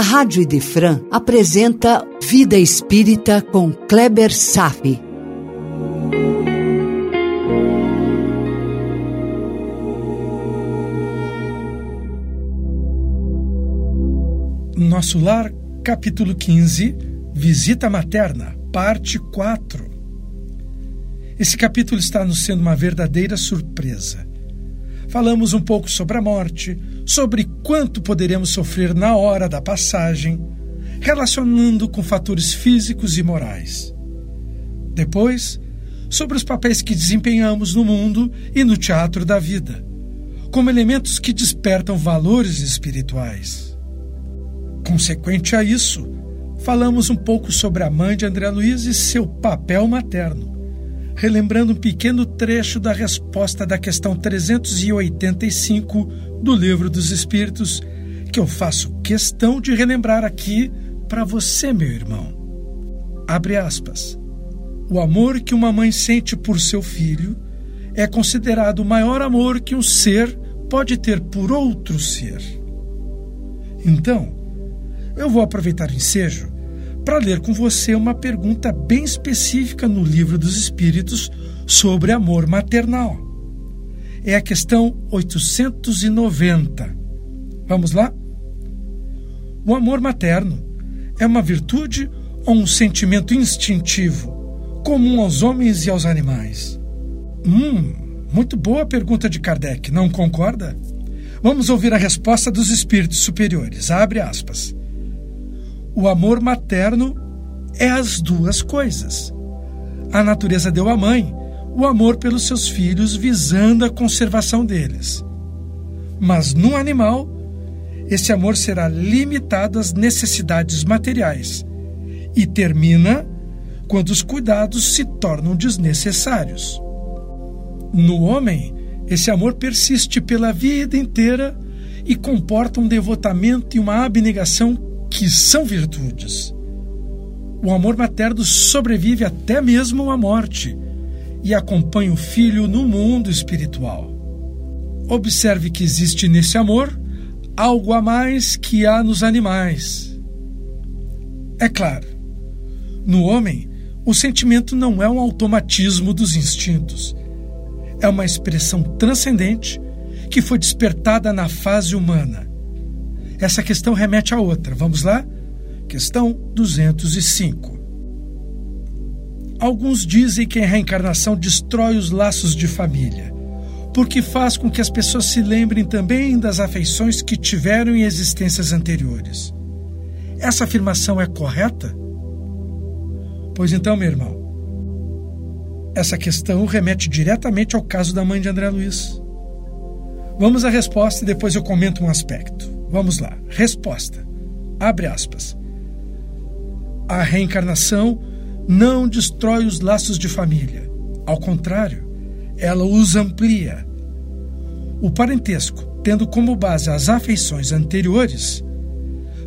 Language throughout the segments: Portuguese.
a Rádio Idefran apresenta Vida Espírita com Kleber Safi. Nosso Lar, capítulo 15, Visita Materna, parte 4. Esse capítulo está nos sendo uma verdadeira surpresa. Falamos um pouco sobre a morte, sobre quanto poderemos sofrer na hora da passagem, relacionando com fatores físicos e morais. Depois, sobre os papéis que desempenhamos no mundo e no teatro da vida, como elementos que despertam valores espirituais. Consequente a isso, falamos um pouco sobre a mãe de André Luiz e seu papel materno relembrando um pequeno trecho da resposta da questão 385 do Livro dos Espíritos, que eu faço questão de relembrar aqui para você, meu irmão. Abre aspas. O amor que uma mãe sente por seu filho é considerado o maior amor que um ser pode ter por outro ser. Então, eu vou aproveitar o ensejo para ler com você uma pergunta bem específica no Livro dos Espíritos sobre amor maternal. É a questão 890. Vamos lá? O amor materno é uma virtude ou um sentimento instintivo, comum aos homens e aos animais? Hum, muito boa pergunta de Kardec, não concorda? Vamos ouvir a resposta dos espíritos superiores. Abre aspas. O amor materno é as duas coisas. A natureza deu à mãe o amor pelos seus filhos, visando a conservação deles. Mas no animal, esse amor será limitado às necessidades materiais e termina quando os cuidados se tornam desnecessários. No homem, esse amor persiste pela vida inteira e comporta um devotamento e uma abnegação que são virtudes. O amor materno sobrevive até mesmo à morte e acompanha o filho no mundo espiritual. Observe que existe nesse amor algo a mais que há nos animais. É claro, no homem, o sentimento não é um automatismo dos instintos. É uma expressão transcendente que foi despertada na fase humana essa questão remete a outra. Vamos lá? Questão 205. Alguns dizem que a reencarnação destrói os laços de família, porque faz com que as pessoas se lembrem também das afeições que tiveram em existências anteriores. Essa afirmação é correta? Pois então, meu irmão, essa questão remete diretamente ao caso da mãe de André Luiz. Vamos à resposta e depois eu comento um aspecto. Vamos lá. Resposta. Abre aspas. A reencarnação não destrói os laços de família. Ao contrário, ela os amplia. O parentesco, tendo como base as afeições anteriores,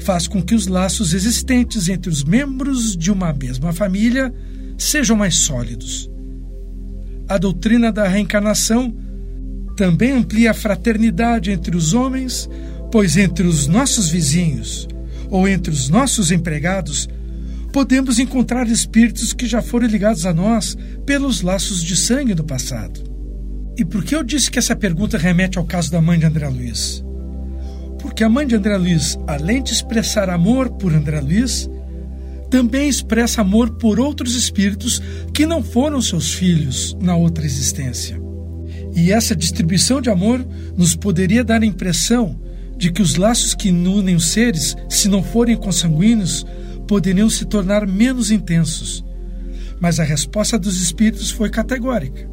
faz com que os laços existentes entre os membros de uma mesma família sejam mais sólidos. A doutrina da reencarnação também amplia a fraternidade entre os homens pois entre os nossos vizinhos ou entre os nossos empregados podemos encontrar espíritos que já foram ligados a nós pelos laços de sangue do passado. E por que eu disse que essa pergunta remete ao caso da mãe de André Luiz? Porque a mãe de André Luiz, além de expressar amor por André Luiz, também expressa amor por outros espíritos que não foram seus filhos na outra existência. E essa distribuição de amor nos poderia dar a impressão de que os laços que unem os seres, se não forem consanguíneos, poderiam se tornar menos intensos. Mas a resposta dos espíritos foi categórica: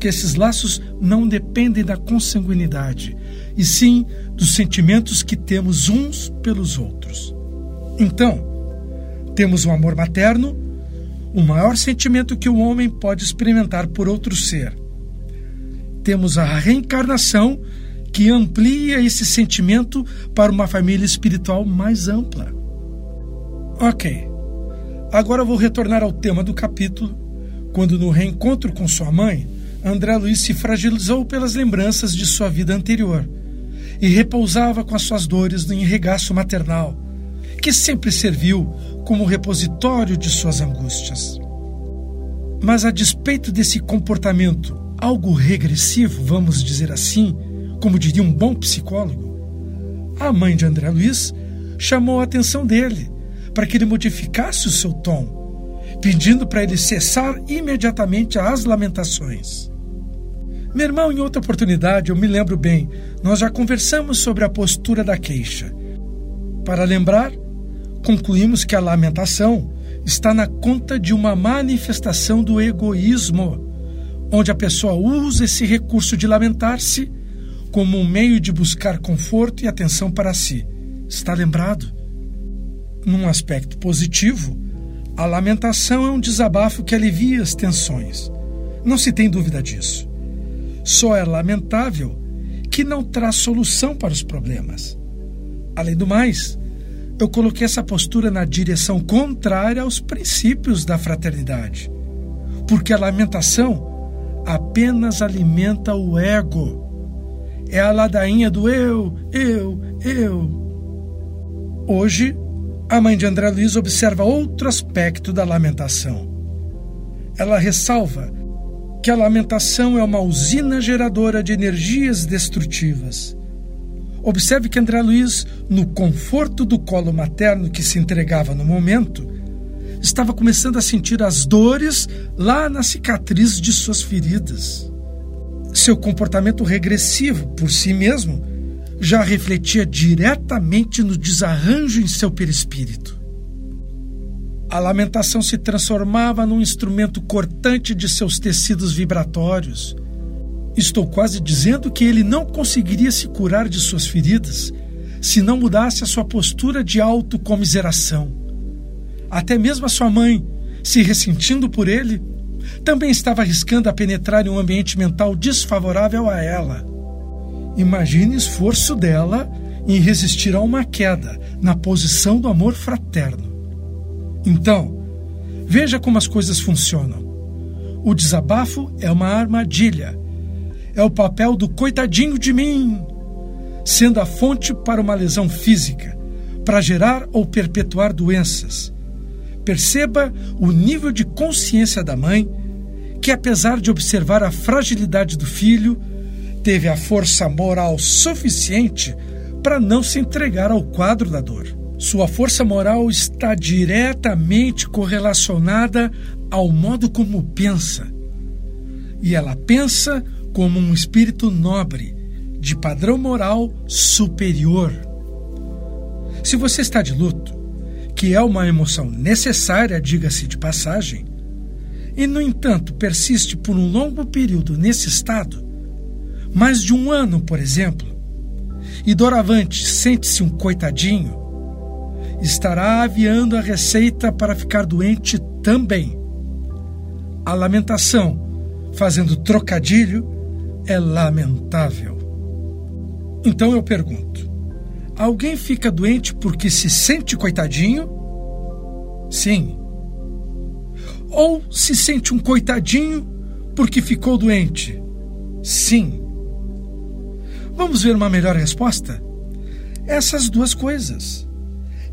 que esses laços não dependem da consanguinidade, e sim dos sentimentos que temos uns pelos outros. Então, temos o amor materno, o maior sentimento que o homem pode experimentar por outro ser. Temos a reencarnação, que amplia esse sentimento para uma família espiritual mais ampla. Ok, agora vou retornar ao tema do capítulo, quando no reencontro com sua mãe, André Luiz se fragilizou pelas lembranças de sua vida anterior e repousava com as suas dores no enregaço maternal, que sempre serviu como repositório de suas angústias. Mas a despeito desse comportamento algo regressivo, vamos dizer assim, como diria um bom psicólogo, a mãe de André Luiz chamou a atenção dele para que ele modificasse o seu tom, pedindo para ele cessar imediatamente as lamentações. Meu irmão, em outra oportunidade, eu me lembro bem, nós já conversamos sobre a postura da queixa. Para lembrar, concluímos que a lamentação está na conta de uma manifestação do egoísmo, onde a pessoa usa esse recurso de lamentar-se como um meio de buscar conforto e atenção para si. Está lembrado? Num aspecto positivo, a lamentação é um desabafo que alivia as tensões. Não se tem dúvida disso. Só é lamentável que não traz solução para os problemas. Além do mais, eu coloquei essa postura na direção contrária aos princípios da fraternidade, porque a lamentação apenas alimenta o ego. É a ladainha do eu, eu, eu. Hoje, a mãe de André Luiz observa outro aspecto da lamentação. Ela ressalva que a lamentação é uma usina geradora de energias destrutivas. Observe que André Luiz, no conforto do colo materno que se entregava no momento, estava começando a sentir as dores lá na cicatriz de suas feridas. Seu comportamento regressivo por si mesmo já refletia diretamente no desarranjo em seu perispírito. A lamentação se transformava num instrumento cortante de seus tecidos vibratórios. Estou quase dizendo que ele não conseguiria se curar de suas feridas se não mudasse a sua postura de autocomiseração. Até mesmo a sua mãe, se ressentindo por ele, também estava arriscando a penetrar em um ambiente mental desfavorável a ela. Imagine o esforço dela em resistir a uma queda na posição do amor fraterno. Então, veja como as coisas funcionam. O desabafo é uma armadilha. É o papel do coitadinho de mim, sendo a fonte para uma lesão física, para gerar ou perpetuar doenças. Perceba o nível de consciência da mãe, que apesar de observar a fragilidade do filho, teve a força moral suficiente para não se entregar ao quadro da dor. Sua força moral está diretamente correlacionada ao modo como pensa. E ela pensa como um espírito nobre, de padrão moral superior. Se você está de luto, que é uma emoção necessária, diga-se de passagem, e no entanto persiste por um longo período nesse estado, mais de um ano, por exemplo, e doravante sente-se um coitadinho, estará aviando a receita para ficar doente também. A lamentação, fazendo trocadilho, é lamentável. Então eu pergunto: alguém fica doente porque se sente coitadinho? Sim. Ou se sente um coitadinho porque ficou doente? Sim. Vamos ver uma melhor resposta? Essas duas coisas.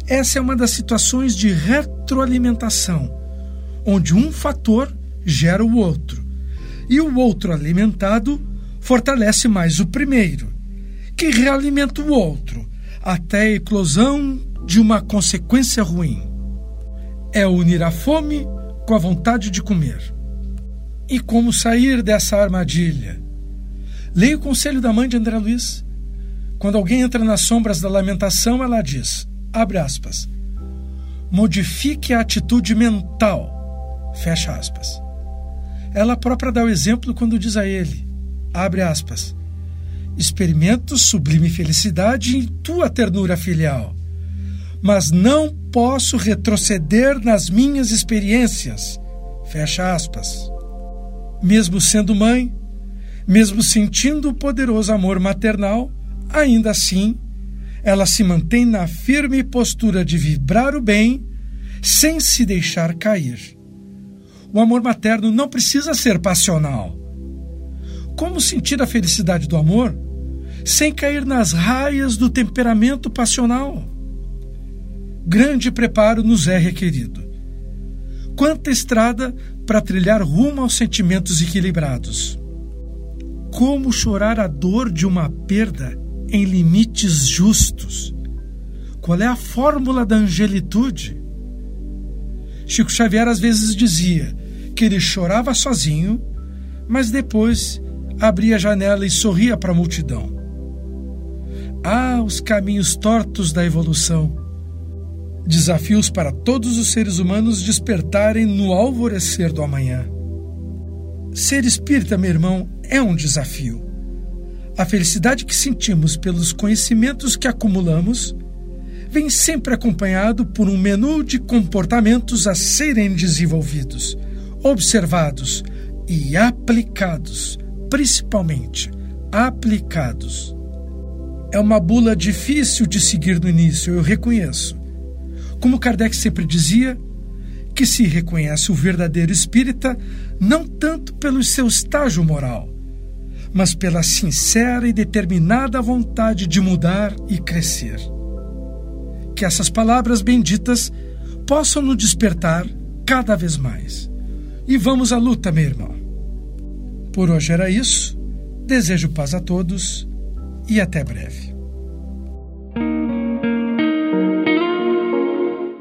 Essa é uma das situações de retroalimentação, onde um fator gera o outro, e o outro alimentado fortalece mais o primeiro, que realimenta o outro, até a eclosão de uma consequência ruim. É unir a fome com a vontade de comer. E como sair dessa armadilha? Leia o conselho da mãe de André Luiz. Quando alguém entra nas sombras da lamentação, ela diz: abre aspas, modifique a atitude mental, fecha aspas. Ela própria dá o exemplo quando diz a ele, abre aspas, experimento sublime felicidade em tua ternura filial, mas não posso retroceder nas minhas experiências, fecha aspas. Mesmo sendo mãe, mesmo sentindo o poderoso amor maternal, ainda assim ela se mantém na firme postura de vibrar o bem sem se deixar cair. O amor materno não precisa ser passional. Como sentir a felicidade do amor sem cair nas raias do temperamento passional? Grande preparo nos é requerido. Quanta estrada para trilhar rumo aos sentimentos equilibrados. Como chorar a dor de uma perda em limites justos? Qual é a fórmula da angelitude? Chico Xavier às vezes dizia que ele chorava sozinho, mas depois abria a janela e sorria para a multidão. Ah, os caminhos tortos da evolução! Desafios para todos os seres humanos despertarem no alvorecer do amanhã. Ser espírita, meu irmão, é um desafio. A felicidade que sentimos pelos conhecimentos que acumulamos vem sempre acompanhado por um menu de comportamentos a serem desenvolvidos, observados e aplicados, principalmente aplicados. É uma bula difícil de seguir no início, eu reconheço. Como Kardec sempre dizia, que se reconhece o verdadeiro espírita não tanto pelo seu estágio moral, mas pela sincera e determinada vontade de mudar e crescer que essas palavras benditas possam nos despertar cada vez mais. E vamos à luta, meu irmão. Por hoje era isso. Desejo paz a todos e até breve.